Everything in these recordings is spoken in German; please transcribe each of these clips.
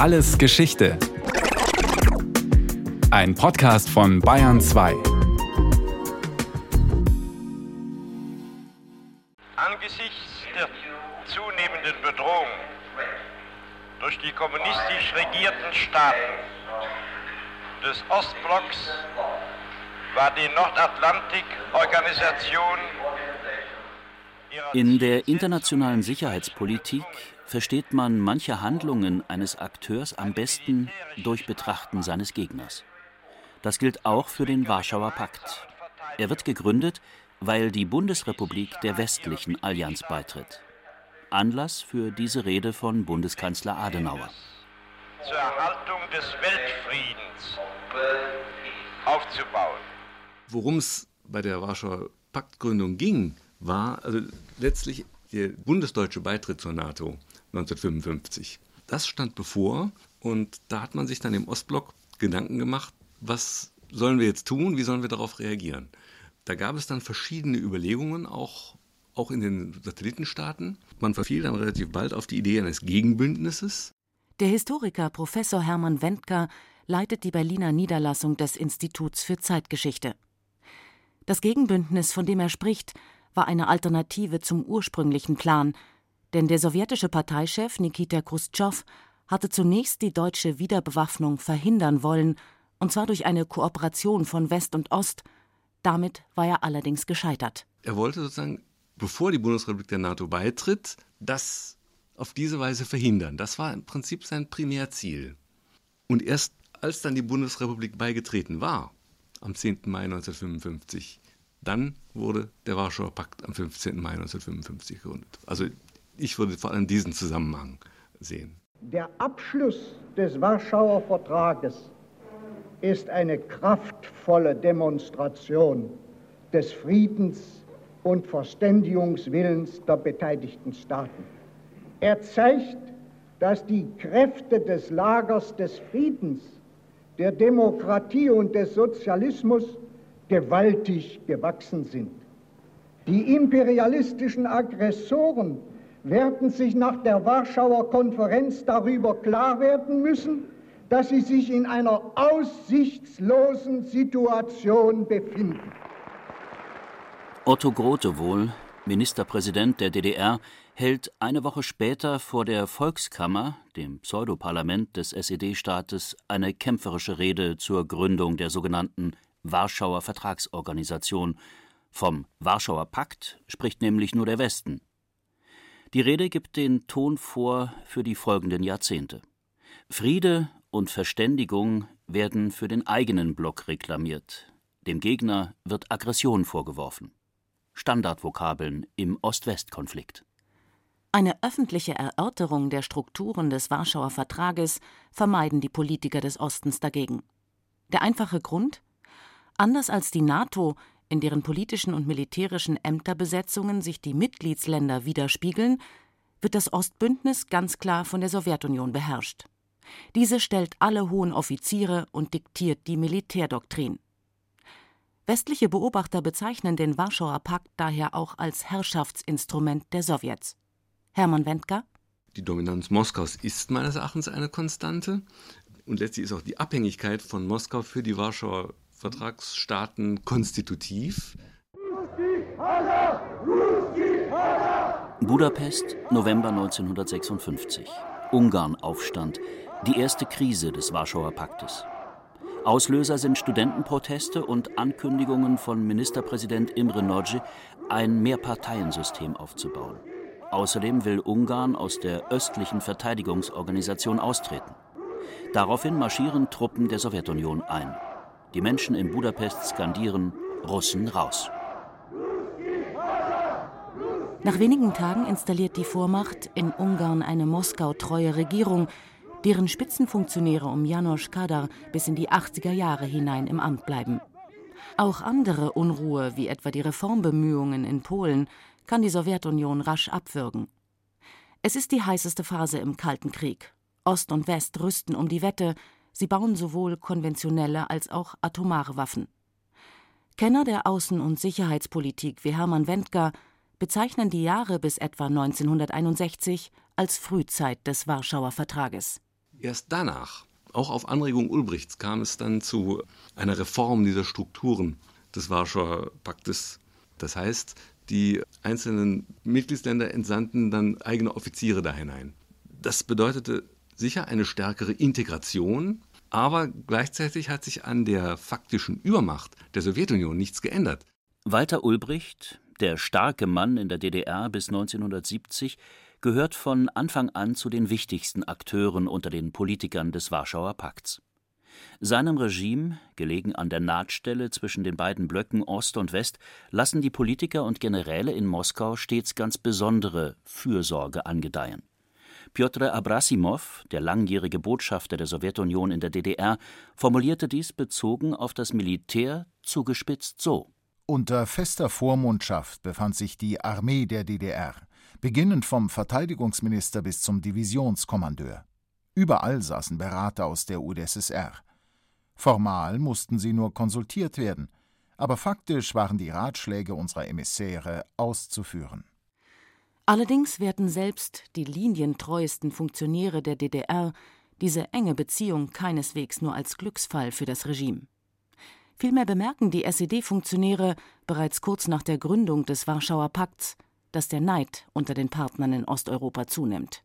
Alles Geschichte. Ein Podcast von Bayern 2. Angesichts der zunehmenden Bedrohung durch die kommunistisch regierten Staaten des Ostblocks war die Nordatlantik-Organisation in der internationalen Sicherheitspolitik versteht man manche Handlungen eines Akteurs am besten durch Betrachten seines Gegners. Das gilt auch für den Warschauer Pakt. Er wird gegründet, weil die Bundesrepublik der westlichen Allianz beitritt. Anlass für diese Rede von Bundeskanzler Adenauer. Zur Erhaltung des Weltfriedens aufzubauen. Worum es bei der Warschauer Paktgründung ging, war also letztlich der bundesdeutsche Beitritt zur NATO 1955. Das stand bevor und da hat man sich dann im Ostblock Gedanken gemacht, was sollen wir jetzt tun, wie sollen wir darauf reagieren. Da gab es dann verschiedene Überlegungen, auch, auch in den Satellitenstaaten. Man verfiel dann relativ bald auf die Idee eines Gegenbündnisses. Der Historiker Professor Hermann Wendker leitet die Berliner Niederlassung des Instituts für Zeitgeschichte. Das Gegenbündnis, von dem er spricht, war eine Alternative zum ursprünglichen Plan, denn der sowjetische Parteichef Nikita Khrushchev hatte zunächst die deutsche Wiederbewaffnung verhindern wollen, und zwar durch eine Kooperation von West und Ost. Damit war er allerdings gescheitert. Er wollte sozusagen, bevor die Bundesrepublik der NATO beitritt, das auf diese Weise verhindern. Das war im Prinzip sein Primärziel. Und erst als dann die Bundesrepublik beigetreten war, am 10. Mai 1955, dann wurde der Warschauer Pakt am 15. Mai 1955 gegründet. Also ich würde vor allem diesen Zusammenhang sehen. Der Abschluss des Warschauer Vertrages ist eine kraftvolle Demonstration des Friedens und Verständigungswillens der beteiligten Staaten. Er zeigt, dass die Kräfte des Lagers des Friedens, der Demokratie und des Sozialismus gewaltig gewachsen sind. Die imperialistischen Aggressoren werden sich nach der Warschauer Konferenz darüber klar werden müssen, dass sie sich in einer aussichtslosen Situation befinden. Otto Grote wohl, Ministerpräsident der DDR, hält eine Woche später vor der Volkskammer, dem Pseudoparlament des SED-Staates, eine kämpferische Rede zur Gründung der sogenannten Warschauer Vertragsorganisation. Vom Warschauer Pakt spricht nämlich nur der Westen. Die Rede gibt den Ton vor für die folgenden Jahrzehnte. Friede und Verständigung werden für den eigenen Block reklamiert. Dem Gegner wird Aggression vorgeworfen. Standardvokabeln im Ost-West-Konflikt. Eine öffentliche Erörterung der Strukturen des Warschauer Vertrages vermeiden die Politiker des Ostens dagegen. Der einfache Grund? Anders als die NATO, in deren politischen und militärischen Ämterbesetzungen sich die Mitgliedsländer widerspiegeln, wird das Ostbündnis ganz klar von der Sowjetunion beherrscht. Diese stellt alle hohen Offiziere und diktiert die Militärdoktrin. Westliche Beobachter bezeichnen den Warschauer Pakt daher auch als Herrschaftsinstrument der Sowjets. Hermann Wendker Die Dominanz Moskaus ist meines Erachtens eine Konstante und letztlich ist auch die Abhängigkeit von Moskau für die Warschauer Vertragsstaaten konstitutiv. Budapest, November 1956. Ungarnaufstand, die erste Krise des Warschauer Paktes. Auslöser sind Studentenproteste und Ankündigungen von Ministerpräsident Imre Nagy, ein Mehrparteiensystem aufzubauen. Außerdem will Ungarn aus der östlichen Verteidigungsorganisation austreten. Daraufhin marschieren Truppen der Sowjetunion ein. Die Menschen in Budapest skandieren Russen raus. Nach wenigen Tagen installiert die Vormacht in Ungarn eine Moskau-treue Regierung, deren Spitzenfunktionäre um Janos Kadar bis in die 80er Jahre hinein im Amt bleiben. Auch andere Unruhe, wie etwa die Reformbemühungen in Polen, kann die Sowjetunion rasch abwürgen. Es ist die heißeste Phase im Kalten Krieg. Ost und West rüsten um die Wette, Sie bauen sowohl konventionelle als auch atomare Waffen. Kenner der Außen- und Sicherheitspolitik wie Hermann Wendker bezeichnen die Jahre bis etwa 1961 als Frühzeit des Warschauer Vertrages. Erst danach, auch auf Anregung Ulbrichts, kam es dann zu einer Reform dieser Strukturen des Warschauer Paktes. Das heißt, die einzelnen Mitgliedsländer entsandten dann eigene Offiziere da hinein. Das bedeutete sicher eine stärkere Integration, aber gleichzeitig hat sich an der faktischen Übermacht der Sowjetunion nichts geändert. Walter Ulbricht, der starke Mann in der DDR bis 1970, gehört von Anfang an zu den wichtigsten Akteuren unter den Politikern des Warschauer Pakts. Seinem Regime, gelegen an der Nahtstelle zwischen den beiden Blöcken Ost und West, lassen die Politiker und Generäle in Moskau stets ganz besondere Fürsorge angedeihen. Pjotr Abrasimow, der langjährige Botschafter der Sowjetunion in der DDR, formulierte dies bezogen auf das Militär zugespitzt so: Unter fester Vormundschaft befand sich die Armee der DDR, beginnend vom Verteidigungsminister bis zum Divisionskommandeur. Überall saßen Berater aus der UdSSR. Formal mussten sie nur konsultiert werden, aber faktisch waren die Ratschläge unserer Emissäre auszuführen. Allerdings werten selbst die linientreuesten Funktionäre der DDR diese enge Beziehung keineswegs nur als Glücksfall für das Regime. Vielmehr bemerken die SED-Funktionäre bereits kurz nach der Gründung des Warschauer Pakts, dass der Neid unter den Partnern in Osteuropa zunimmt.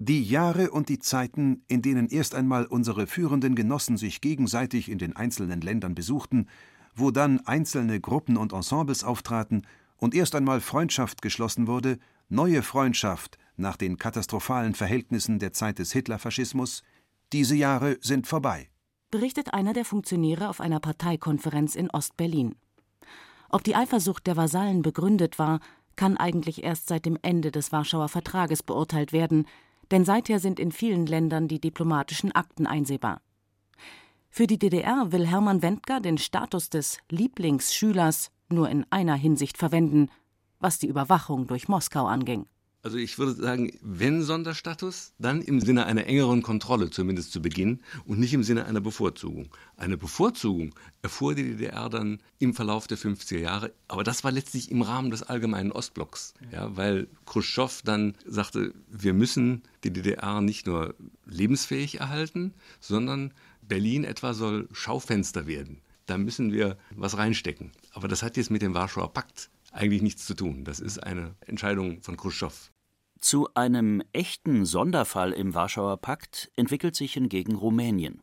Die Jahre und die Zeiten, in denen erst einmal unsere führenden Genossen sich gegenseitig in den einzelnen Ländern besuchten, wo dann einzelne Gruppen und Ensembles auftraten und erst einmal Freundschaft geschlossen wurde, neue Freundschaft nach den katastrophalen Verhältnissen der Zeit des Hitlerfaschismus, diese Jahre sind vorbei. Berichtet einer der Funktionäre auf einer Parteikonferenz in Ostberlin. Ob die Eifersucht der Vasallen begründet war, kann eigentlich erst seit dem Ende des Warschauer Vertrages beurteilt werden, denn seither sind in vielen Ländern die diplomatischen Akten einsehbar. Für die DDR will Hermann Wendker den Status des Lieblingsschülers nur in einer Hinsicht verwenden, was die Überwachung durch Moskau anging. Also ich würde sagen, wenn Sonderstatus, dann im Sinne einer engeren Kontrolle, zumindest zu Beginn, und nicht im Sinne einer Bevorzugung. Eine Bevorzugung erfuhr die DDR dann im Verlauf der 50er Jahre, aber das war letztlich im Rahmen des allgemeinen Ostblocks, ja, weil Khrushchev dann sagte, wir müssen die DDR nicht nur lebensfähig erhalten, sondern Berlin etwa soll Schaufenster werden. Da müssen wir was reinstecken. Aber das hat jetzt mit dem Warschauer Pakt eigentlich nichts zu tun. Das ist eine Entscheidung von Khrushchev. Zu einem echten Sonderfall im Warschauer Pakt entwickelt sich hingegen Rumänien.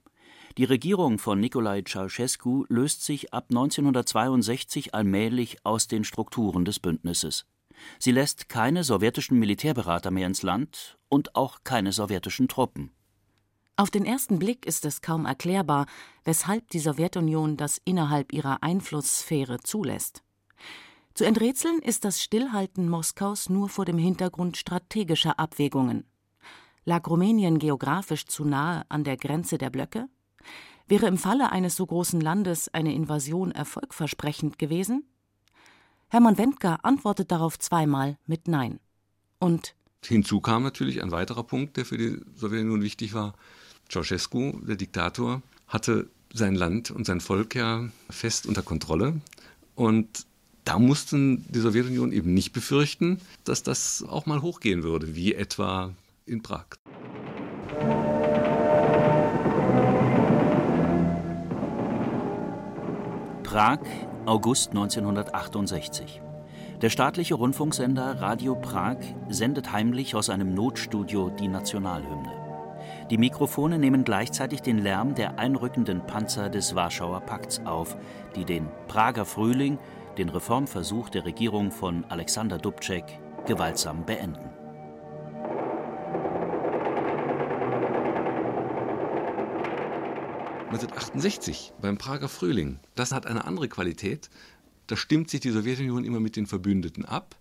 Die Regierung von Nicolae Ceausescu löst sich ab 1962 allmählich aus den Strukturen des Bündnisses. Sie lässt keine sowjetischen Militärberater mehr ins Land und auch keine sowjetischen Truppen. Auf den ersten Blick ist es kaum erklärbar, weshalb die Sowjetunion das innerhalb ihrer Einflusssphäre zulässt. Zu enträtseln ist das Stillhalten Moskaus nur vor dem Hintergrund strategischer Abwägungen. Lag Rumänien geografisch zu nahe an der Grenze der Blöcke? Wäre im Falle eines so großen Landes eine Invasion erfolgversprechend gewesen? Hermann Wendker antwortet darauf zweimal mit Nein. Und hinzu kam natürlich ein weiterer Punkt, der für die Sowjetunion wichtig war. Ceausescu, der Diktator, hatte sein Land und sein Volk ja fest unter Kontrolle. Und da mussten die Sowjetunion eben nicht befürchten, dass das auch mal hochgehen würde, wie etwa in Prag. Prag, August 1968. Der staatliche Rundfunksender Radio Prag sendet heimlich aus einem Notstudio die Nationalhymne. Die Mikrofone nehmen gleichzeitig den Lärm der einrückenden Panzer des Warschauer Pakts auf, die den Prager Frühling den Reformversuch der Regierung von Alexander Dubček gewaltsam beenden. ...1968 beim Prager Frühling. Das hat eine andere Qualität. Da stimmt sich die Sowjetunion immer mit den Verbündeten ab.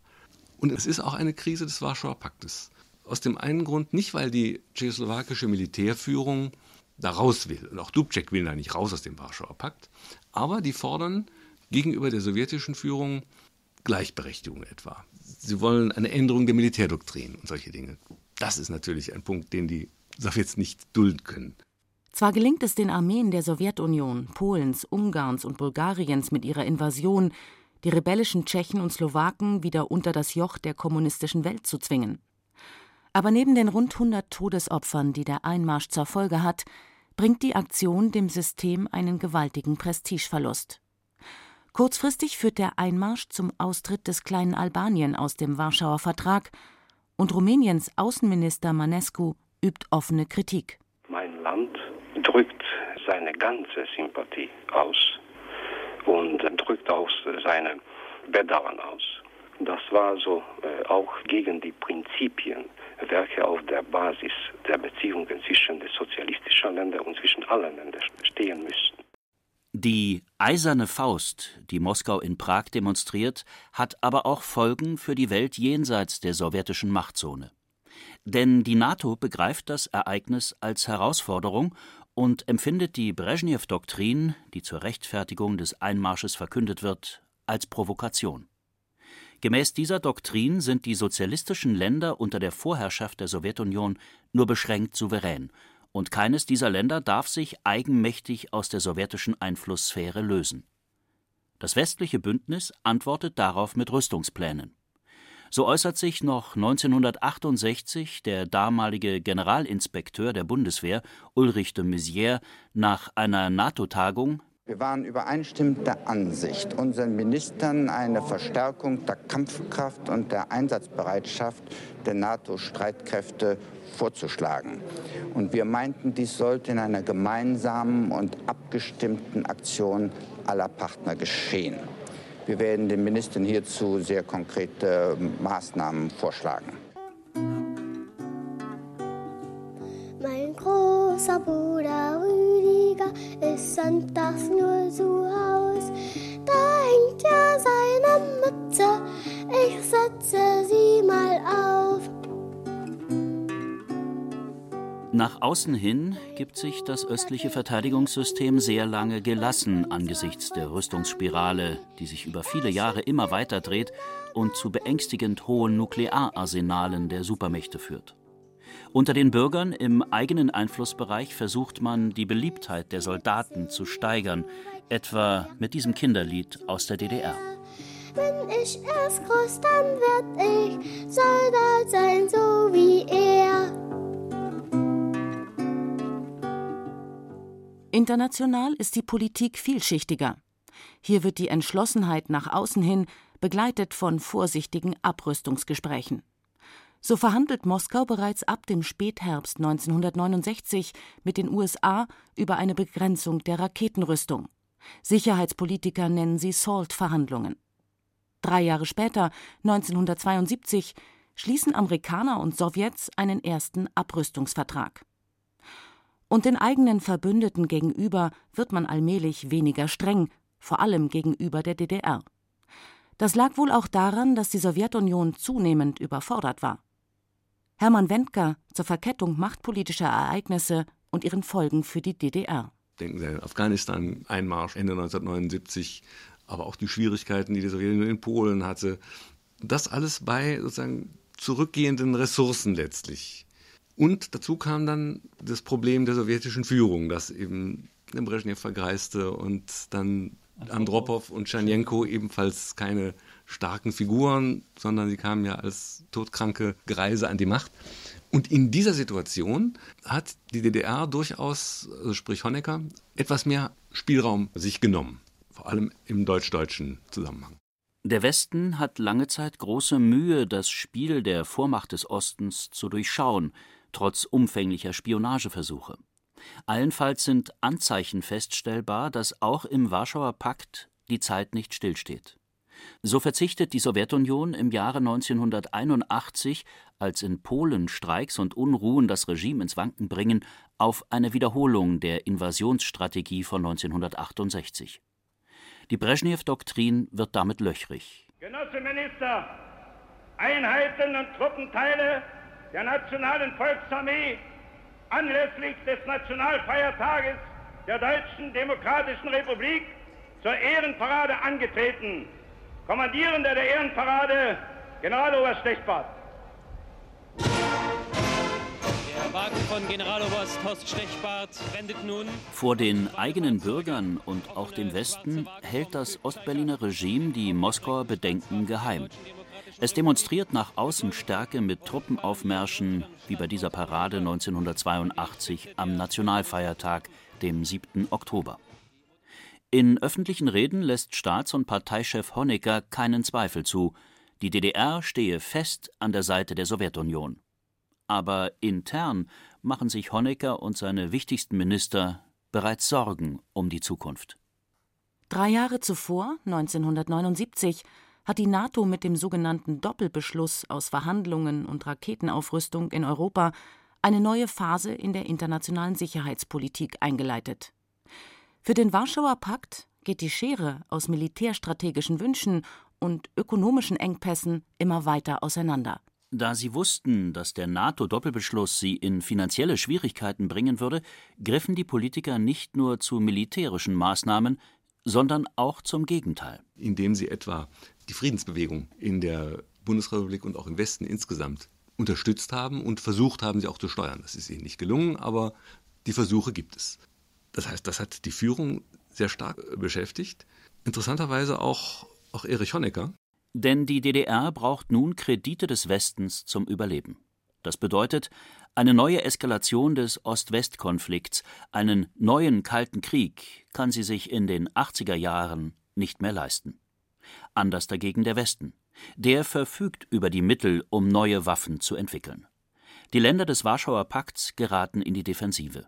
Und es ist auch eine Krise des Warschauer Paktes. Aus dem einen Grund nicht, weil die tschechoslowakische Militärführung da raus will. Und auch Dubček will da nicht raus aus dem Warschauer Pakt. Aber die fordern gegenüber der sowjetischen Führung Gleichberechtigung etwa. Sie wollen eine Änderung der Militärdoktrin und solche Dinge. Das ist natürlich ein Punkt, den die Sowjets nicht dulden können. Zwar gelingt es den Armeen der Sowjetunion, Polens, Ungarns und Bulgariens mit ihrer Invasion, die rebellischen Tschechen und Slowaken wieder unter das Joch der kommunistischen Welt zu zwingen. Aber neben den rund 100 Todesopfern, die der Einmarsch zur Folge hat, bringt die Aktion dem System einen gewaltigen Prestigeverlust. Kurzfristig führt der Einmarsch zum Austritt des kleinen Albanien aus dem Warschauer Vertrag und Rumäniens Außenminister Manescu übt offene Kritik. Mein Land drückt seine ganze Sympathie aus und drückt auch seine Bedauern aus. Das war so äh, auch gegen die Prinzipien, welche auf der Basis der Beziehungen zwischen den sozialistischen Ländern und zwischen allen Ländern stehen müssen. Die eiserne Faust, die Moskau in Prag demonstriert, hat aber auch Folgen für die Welt jenseits der sowjetischen Machtzone. Denn die NATO begreift das Ereignis als Herausforderung und empfindet die Brezhnev-Doktrin, die zur Rechtfertigung des Einmarsches verkündet wird, als Provokation. Gemäß dieser Doktrin sind die sozialistischen Länder unter der Vorherrschaft der Sowjetunion nur beschränkt souverän, und keines dieser Länder darf sich eigenmächtig aus der sowjetischen Einflusssphäre lösen. Das westliche Bündnis antwortet darauf mit Rüstungsplänen. So äußert sich noch 1968 der damalige Generalinspekteur der Bundeswehr Ulrich de Maizière nach einer NATO-Tagung wir waren übereinstimmend der Ansicht, unseren Ministern eine Verstärkung der Kampfkraft und der Einsatzbereitschaft der NATO-Streitkräfte vorzuschlagen. Und wir meinten, dies sollte in einer gemeinsamen und abgestimmten Aktion aller Partner geschehen. Wir werden den Ministern hierzu sehr konkrete Maßnahmen vorschlagen. Nach außen hin gibt sich das östliche Verteidigungssystem sehr lange gelassen angesichts der Rüstungsspirale, die sich über viele Jahre immer weiter dreht und zu beängstigend hohen Nukleararsenalen der Supermächte führt. Unter den Bürgern im eigenen Einflussbereich versucht man, die Beliebtheit der Soldaten zu steigern, etwa mit diesem Kinderlied aus der DDR. Wenn ich erst groß, dann werd ich Soldat sein, so wie er. International ist die Politik vielschichtiger. Hier wird die Entschlossenheit nach außen hin begleitet von vorsichtigen Abrüstungsgesprächen. So verhandelt Moskau bereits ab dem Spätherbst 1969 mit den USA über eine Begrenzung der Raketenrüstung. Sicherheitspolitiker nennen sie SALT-Verhandlungen. Drei Jahre später, 1972, schließen Amerikaner und Sowjets einen ersten Abrüstungsvertrag und den eigenen Verbündeten gegenüber wird man allmählich weniger streng, vor allem gegenüber der DDR. Das lag wohl auch daran, dass die Sowjetunion zunehmend überfordert war. Hermann Wendker zur Verkettung machtpolitischer Ereignisse und ihren Folgen für die DDR. Denken Sie an Afghanistan, Einmarsch Ende 1979, aber auch die Schwierigkeiten, die die Sowjetunion in Polen hatte. Das alles bei sozusagen zurückgehenden Ressourcen letztlich. Und dazu kam dann das Problem der sowjetischen Führung, dass eben Brezhnev vergreiste und dann Andropov und Tschernjenko ebenfalls keine starken Figuren, sondern sie kamen ja als todkranke Greise an die Macht. Und in dieser Situation hat die DDR durchaus, also sprich Honecker, etwas mehr Spielraum sich genommen, vor allem im deutsch-deutschen Zusammenhang. Der Westen hat lange Zeit große Mühe, das Spiel der Vormacht des Ostens zu durchschauen, trotz umfänglicher Spionageversuche. Allenfalls sind Anzeichen feststellbar, dass auch im Warschauer Pakt die Zeit nicht stillsteht. So verzichtet die Sowjetunion im Jahre 1981, als in Polen Streiks und Unruhen das Regime ins Wanken bringen, auf eine Wiederholung der Invasionsstrategie von 1968. Die Brezhnev-Doktrin wird damit löchrig. Genosse Minister, Einheiten und Truppenteile der Nationalen Volksarmee anlässlich des Nationalfeiertages der Deutschen Demokratischen Republik zur Ehrenparade angetreten. Kommandierender der Ehrenparade, Generaloberst Stechbart. Der Wagen von Generaloberst Horst Stechbart wendet nun. Vor den eigenen Bürgern und auch dem Westen hält das Ostberliner Regime die Moskauer Bedenken geheim. Es demonstriert nach außen Stärke mit Truppenaufmärschen wie bei dieser Parade 1982 am Nationalfeiertag, dem 7. Oktober. In öffentlichen Reden lässt Staats- und Parteichef Honecker keinen Zweifel zu, die DDR stehe fest an der Seite der Sowjetunion. Aber intern machen sich Honecker und seine wichtigsten Minister bereits Sorgen um die Zukunft. Drei Jahre zuvor, 1979, hat die NATO mit dem sogenannten Doppelbeschluss aus Verhandlungen und Raketenaufrüstung in Europa eine neue Phase in der internationalen Sicherheitspolitik eingeleitet. Für den Warschauer Pakt geht die Schere aus militärstrategischen Wünschen und ökonomischen Engpässen immer weiter auseinander. Da sie wussten, dass der NATO-Doppelbeschluss sie in finanzielle Schwierigkeiten bringen würde, griffen die Politiker nicht nur zu militärischen Maßnahmen, sondern auch zum Gegenteil. Indem sie etwa die Friedensbewegung in der Bundesrepublik und auch im Westen insgesamt unterstützt haben und versucht haben, sie auch zu steuern. Das ist ihnen nicht gelungen, aber die Versuche gibt es. Das heißt, das hat die Führung sehr stark beschäftigt. Interessanterweise auch, auch Erich Honecker. Denn die DDR braucht nun Kredite des Westens zum Überleben. Das bedeutet eine neue Eskalation des Ost-West-Konflikts, einen neuen Kalten Krieg kann sie sich in den 80er Jahren nicht mehr leisten. Anders dagegen der Westen. Der verfügt über die Mittel, um neue Waffen zu entwickeln. Die Länder des Warschauer Pakts geraten in die Defensive.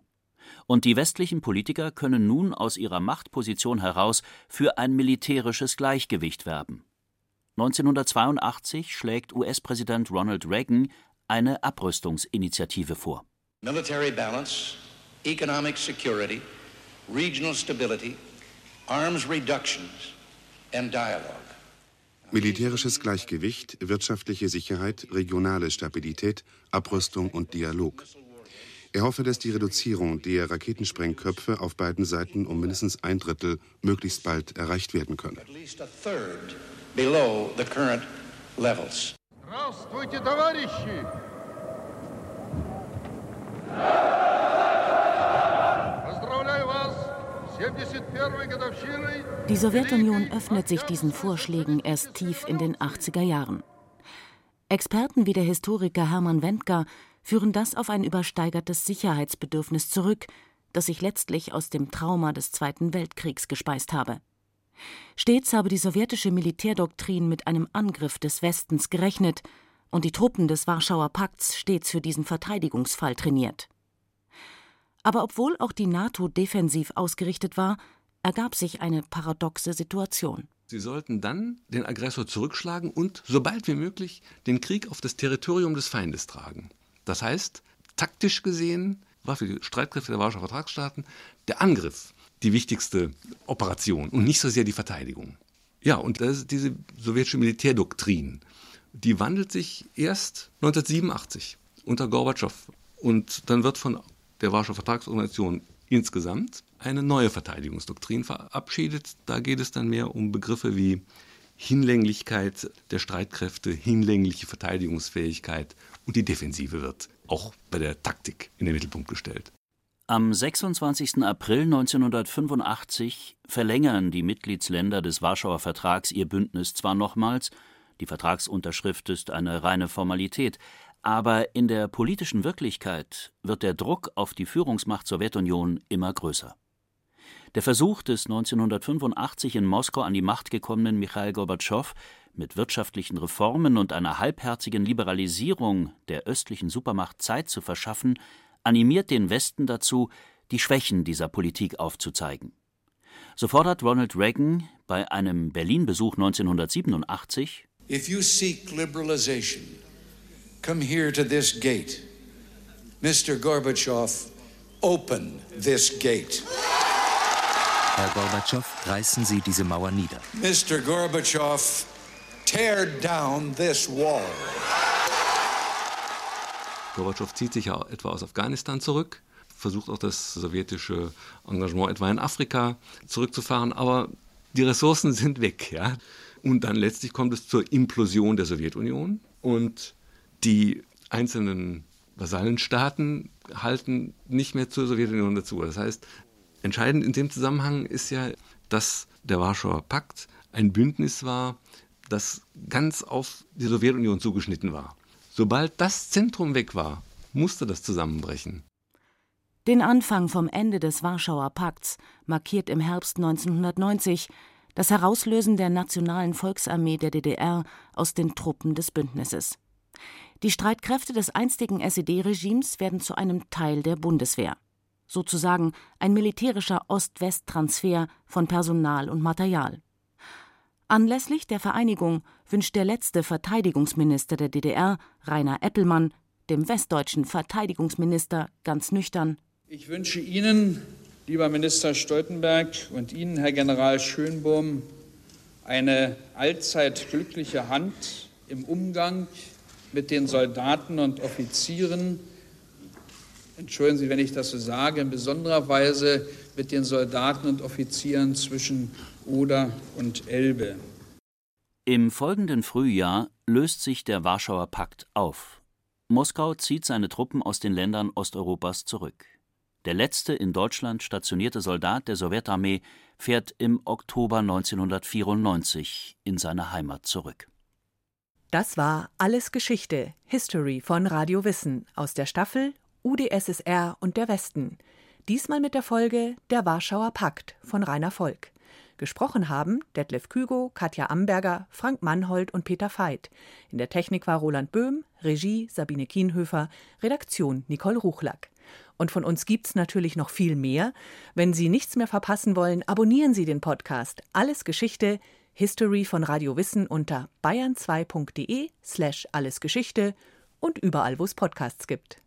Und die westlichen Politiker können nun aus ihrer Machtposition heraus für ein militärisches Gleichgewicht werben. 1982 schlägt US-Präsident Ronald Reagan eine Abrüstungsinitiative vor. Military balance, economic security, regional stability, arms reductions and dialogue. Militärisches Gleichgewicht, wirtschaftliche Sicherheit, regionale Stabilität, Abrüstung und Dialog. Er hoffe, dass die Reduzierung der Raketensprengköpfe auf beiden Seiten um mindestens ein Drittel möglichst bald erreicht werden könne. Здравствуйте, товарищи! Die Sowjetunion öffnet sich diesen Vorschlägen erst tief in den 80er Jahren. Experten wie der Historiker Hermann Wendker führen das auf ein übersteigertes Sicherheitsbedürfnis zurück, das sich letztlich aus dem Trauma des Zweiten Weltkriegs gespeist habe. Stets habe die sowjetische Militärdoktrin mit einem Angriff des Westens gerechnet und die Truppen des Warschauer Pakts stets für diesen Verteidigungsfall trainiert. Aber obwohl auch die NATO defensiv ausgerichtet war, ergab sich eine paradoxe Situation. Sie sollten dann den Aggressor zurückschlagen und, sobald wie möglich, den Krieg auf das Territorium des Feindes tragen. Das heißt, taktisch gesehen war für die Streitkräfte der Warschauer Vertragsstaaten der Angriff die wichtigste Operation und nicht so sehr die Verteidigung. Ja, und das ist diese sowjetische Militärdoktrin. Die wandelt sich erst 1987 unter Gorbatschow. Und dann wird von der Warschauer Vertragsorganisation insgesamt eine neue Verteidigungsdoktrin verabschiedet. Da geht es dann mehr um Begriffe wie Hinlänglichkeit der Streitkräfte, hinlängliche Verteidigungsfähigkeit und die Defensive wird auch bei der Taktik in den Mittelpunkt gestellt. Am 26. April 1985 verlängern die Mitgliedsländer des Warschauer Vertrags ihr Bündnis zwar nochmals, die Vertragsunterschrift ist eine reine Formalität, aber in der politischen Wirklichkeit wird der Druck auf die Führungsmacht Sowjetunion immer größer. Der Versuch des 1985 in Moskau an die Macht gekommenen Michail Gorbatschow, mit wirtschaftlichen Reformen und einer halbherzigen Liberalisierung der östlichen Supermacht Zeit zu verschaffen, animiert den Westen dazu, die Schwächen dieser Politik aufzuzeigen. So fordert Ronald Reagan bei einem Berlin-Besuch 1987 If you seek liberalization, come here to this gate. Mr. Gorbachev, open this gate. Herr Gorbatschow, reißen Sie diese Mauer nieder. Mr. Gorbachev, tear down this wall. Gorbatschow zieht sich ja etwa aus Afghanistan zurück, versucht auch das sowjetische Engagement etwa in Afrika zurückzufahren, aber die Ressourcen sind weg. Ja? Und dann letztlich kommt es zur Implosion der Sowjetunion und die einzelnen Vasallenstaaten halten nicht mehr zur Sowjetunion dazu. Das heißt, entscheidend in dem Zusammenhang ist ja, dass der Warschauer Pakt ein Bündnis war, das ganz auf die Sowjetunion zugeschnitten war. Sobald das Zentrum weg war, musste das zusammenbrechen. Den Anfang vom Ende des Warschauer Pakts markiert im Herbst 1990 das Herauslösen der Nationalen Volksarmee der DDR aus den Truppen des Bündnisses. Die Streitkräfte des einstigen SED-Regimes werden zu einem Teil der Bundeswehr, sozusagen ein militärischer Ost-West-Transfer von Personal und Material. Anlässlich der Vereinigung wünscht der letzte Verteidigungsminister der DDR, Rainer Eppelmann, dem westdeutschen Verteidigungsminister ganz nüchtern Ich wünsche Ihnen, lieber Minister Stoltenberg, und Ihnen, Herr General Schönbohm, eine allzeit glückliche Hand im Umgang mit den Soldaten und Offizieren. Entschuldigen Sie, wenn ich das so sage, in besonderer Weise mit den Soldaten und Offizieren zwischen Oder und Elbe. Im folgenden Frühjahr löst sich der Warschauer Pakt auf. Moskau zieht seine Truppen aus den Ländern Osteuropas zurück. Der letzte in Deutschland stationierte Soldat der Sowjetarmee fährt im Oktober 1994 in seine Heimat zurück. Das war Alles Geschichte, History von Radio Wissen aus der Staffel UdSSR und der Westen. Diesmal mit der Folge Der Warschauer Pakt von Rainer Volk. Gesprochen haben Detlef Kügo, Katja Amberger, Frank Mannhold und Peter Veit. In der Technik war Roland Böhm, Regie Sabine Kienhöfer, Redaktion Nicole Ruchlack. Und von uns gibt's natürlich noch viel mehr. Wenn Sie nichts mehr verpassen wollen, abonnieren Sie den Podcast Alles Geschichte, History von Radio Wissen unter bayern2.de slash allesgeschichte und überall, wo es Podcasts gibt.